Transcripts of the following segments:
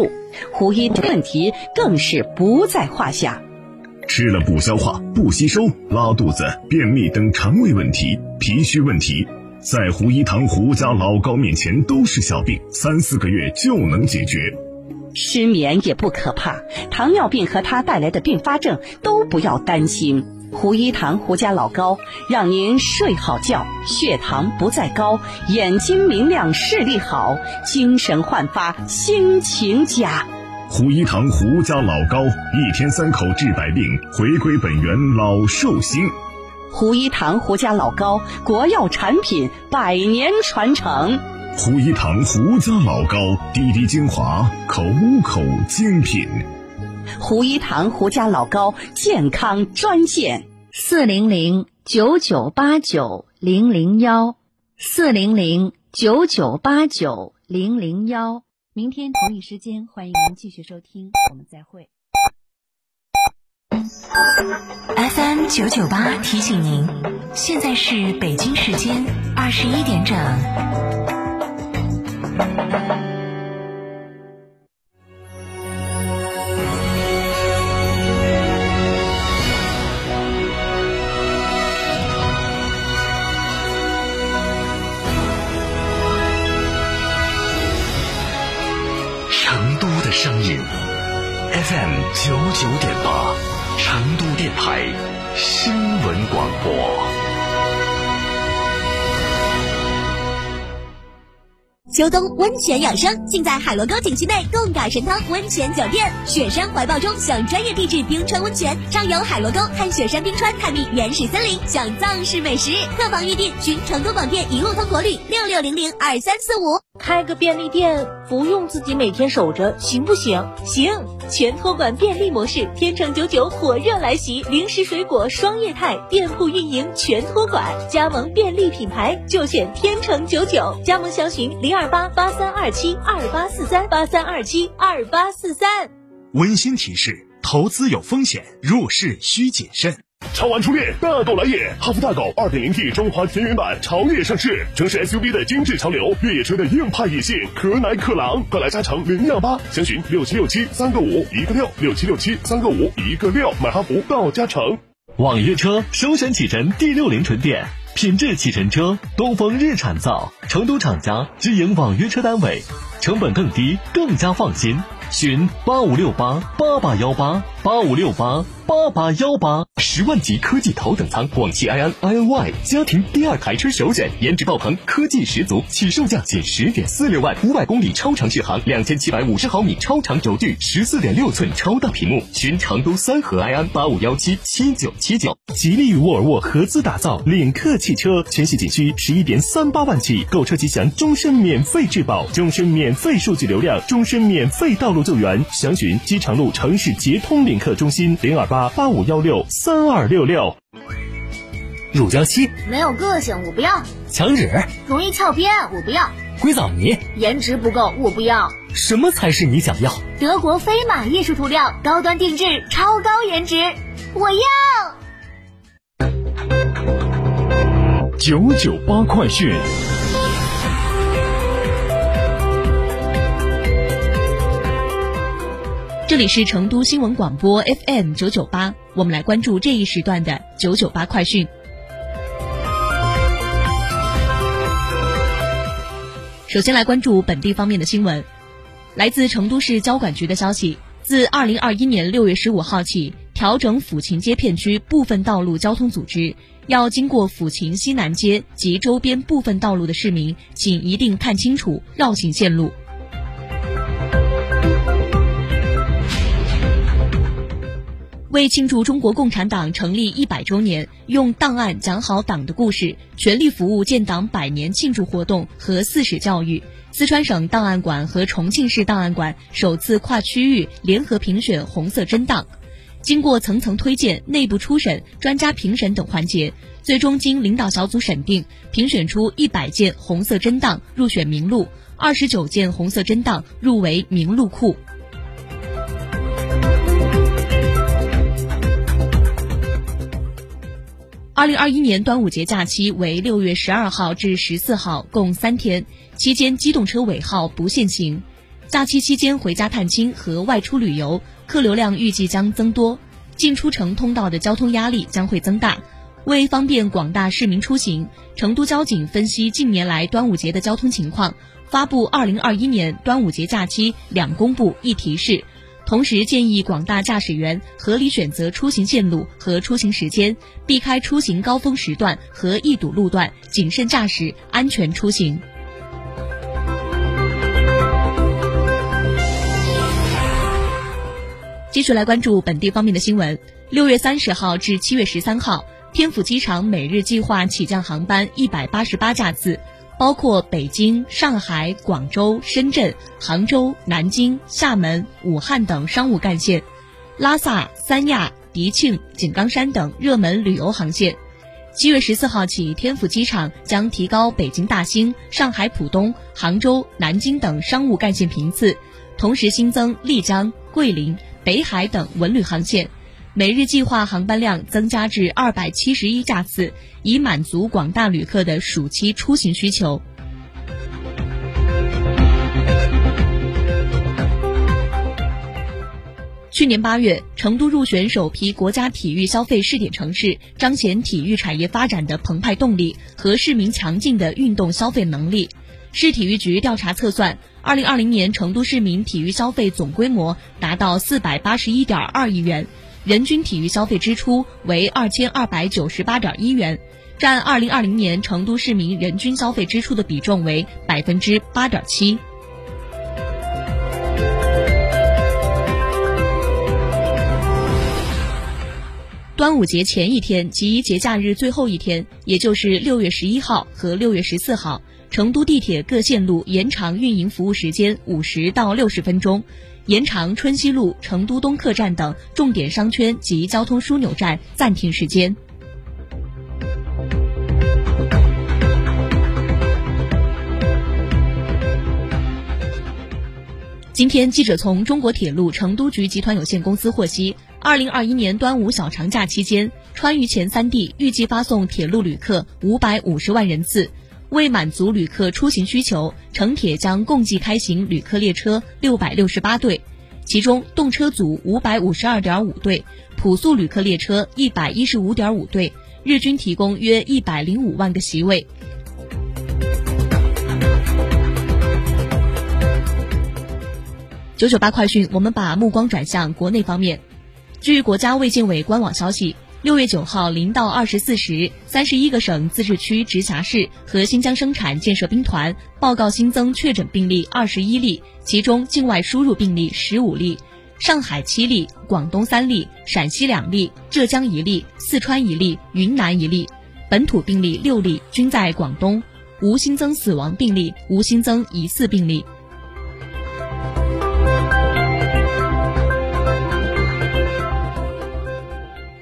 度，胡一问题更是不在话下。吃了不消化、不吸收、拉肚子、便秘等肠胃问题、脾虚问题，在胡一堂胡家老高面前都是小病，三四个月就能解决。失眠也不可怕，糖尿病和它带来的并发症都不要担心。胡一堂胡家老高让您睡好觉，血糖不再高，眼睛明亮，视力好，精神焕发，心情佳。胡一堂胡家老高，一天三口治百病，回归本源老寿星。胡一堂胡家老高，国药产品，百年传承。胡一堂胡家老高，滴滴精华，口口精品。胡一堂胡家老高健康专线：四零零九九八九零零幺，四零零九九八九零零幺。明天同一时间，欢迎您继续收听，我们再会。FM 九九八提醒您，现在是北京时间二十一点整。广播。秋冬温泉养生，尽在海螺沟景区内贡嘎神汤温泉酒店。雪山怀抱中享专业地质冰川温泉，畅游海螺沟，看雪山冰川，探秘原始森林，享藏式美食。客房预订，寻成都广电一路通国旅六六零零二三四五。开个便利店，不用自己每天守着，行不行？行，全托管便利模式，天成九九火热来袭，零食水果双业态，店铺运营全托管，加盟便利品牌就选天成九九，加盟详询零二八八三二七二八四三八三二七二八四三。温馨提示：投资有风险，入市需谨慎。超玩初恋，大狗来也！哈弗大狗 2.0T 中华田园版潮越上市，城市 SUV 的精致潮流，越野车的硬派野性，可奶可狼，快来加诚零幺八，详询六七六七三个五一个六六七六七三个五一个六，买哈弗到加诚。网约车首选启辰 D 六零纯电，品质启辰车，东风日产造，成都厂家直营网约车单位，成本更低，更加放心。询八五六八八八幺八八五六八八八幺八，十万级科技头等舱广汽埃安 iNY 家庭第二台车首选，颜值爆棚，科技十足，起售价仅十点四六万，五百公里超长续航，两千七百五十毫米超长轴距，十四点六寸超大屏幕。寻成都三河埃安八五幺七七九七九。吉利与沃尔沃合资打造领克汽车，全系仅需十一点三八万起，购车即享终身免费质保，终身免费数据流量，终身免费道路。救援，详询机场路城市捷通领克中心零二八八五幺六三二六六。乳胶漆没有个性，我不要。墙纸容易翘边，我不要。硅藻泥颜值不够，我不要。什么才是你想要？德国飞马艺术涂料，高端定制，超高颜值，我要。九九八快讯。这里是成都新闻广播 FM 九九八，我们来关注这一时段的九九八快讯。首先来关注本地方面的新闻，来自成都市交管局的消息，自二零二一年六月十五号起，调整抚琴街片区部分道路交通组织，要经过抚琴西南街及周边部分道路的市民，请一定看清楚绕行线路。为庆祝中国共产党成立一百周年，用档案讲好党的故事，全力服务建党百年庆祝活动和四史教育，四川省档案馆和重庆市档案馆首次跨区域联合评选红色真档。经过层层推荐、内部初审、专家评审等环节，最终经领导小组审定，评选出一百件红色真档入选名录，二十九件红色真档入围名录库。二零二一年端午节假期为六月十二号至十四号，共三天，期间机动车尾号不限行。假期期间回家探亲和外出旅游，客流量预计将增多，进出城通道的交通压力将会增大。为方便广大市民出行，成都交警分析近年来端午节的交通情况，发布二零二一年端午节假期两公布一提示，同时建议广大驾驶员合理选择出行线路和出行时间，避开出行高峰时段和易堵路段，谨慎驾驶，安全出行。继续来关注本地方面的新闻。六月三十号至七月十三号。天府机场每日计划起降航班一百八十八架次，包括北京、上海、广州、深圳、杭州、南京、厦门、武汉等商务干线，拉萨、三亚、迪庆、井冈山等热门旅游航线。七月十四号起，天府机场将提高北京大兴、上海浦东、杭州、南京等商务干线频次，同时新增丽江、桂林、北海等文旅航线。每日计划航班量增加至二百七十一架次，以满足广大旅客的暑期出行需求。去年八月，成都入选首批国家体育消费试点城市，彰显体育产业发展的澎湃动力和市民强劲的运动消费能力。市体育局调查测算，二零二零年成都市民体育消费总规模达到四百八十一点二亿元。人均体育消费支出为二千二百九十八点一元，占二零二零年成都市民人均消费支出的比重为百分之八点七。端午节前一天及节假日最后一天，也就是六月十一号和六月十四号，成都地铁各线路延长运营服务时间五十到六十分钟。延长春熙路、成都东客站等重点商圈及交通枢纽站暂停时间。今天，记者从中国铁路成都局集团有限公司获悉，二零二一年端午小长假期间，川渝前三地预计发送铁路旅客五百五十万人次。为满足旅客出行需求，城铁将共计开行旅客列车六百六十八对，其中动车组五百五十二点五对，普速旅客列车一百一十五点五对，日均提供约一百零五万个席位。九九八快讯，我们把目光转向国内方面，据国家卫健委官网消息。六月九号零到二十四时，三十一个省、自治区、直辖市和新疆生产建设兵团报告新增确诊病例二十一例，其中境外输入病例十五例，上海七例，广东三例，陕西两例，浙江一例，四川一例，云南一例，本土病例六例，均在广东，无新增死亡病例，无新增疑似病例。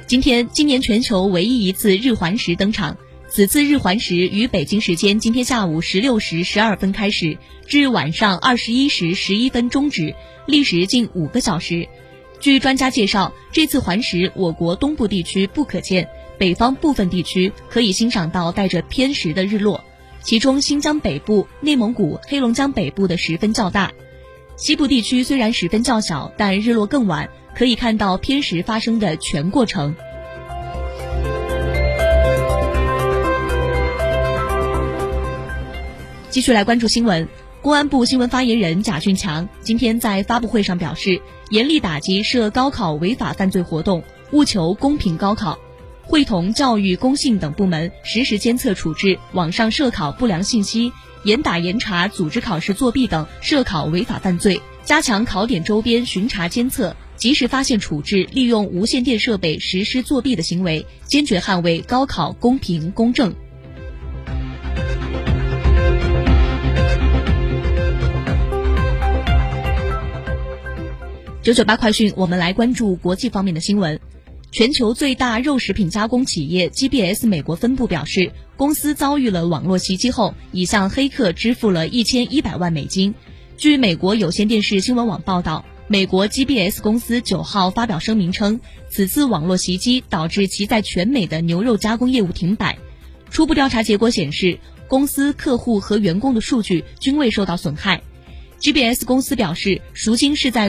今天，今年全球唯一一次日环食登场。此次日环食于北京时间今天下午十六时十二分开始，至晚上二十一时十一分终止，历时近五个小时。据专家介绍，这次环食我国东部地区不可见，北方部分地区可以欣赏到带着偏食的日落。其中，新疆北部、内蒙古、黑龙江北部的十分较大，西部地区虽然十分较小，但日落更晚。可以看到偏食发生的全过程。继续来关注新闻，公安部新闻发言人贾俊强今天在发布会上表示，严厉打击涉高考违法犯罪活动，务求公平高考，会同教育、工信等部门实时监测处置网上涉考不良信息，严打严查组织考试作弊等涉考违法犯罪，加强考点周边巡查监测。及时发现处置利用无线电设备实施作弊的行为，坚决捍卫高考公平公正。九九八快讯，我们来关注国际方面的新闻。全球最大肉食品加工企业 GBS 美国分部表示，公司遭遇了网络袭击后，已向黑客支付了一千一百万美金。据美国有线电视新闻网报道。美国 GBS 公司九号发表声明称，此次网络袭击导致其在全美的牛肉加工业务停摆。初步调查结果显示，公司、客户和员工的数据均未受到损害。GBS 公司表示，赎金是在。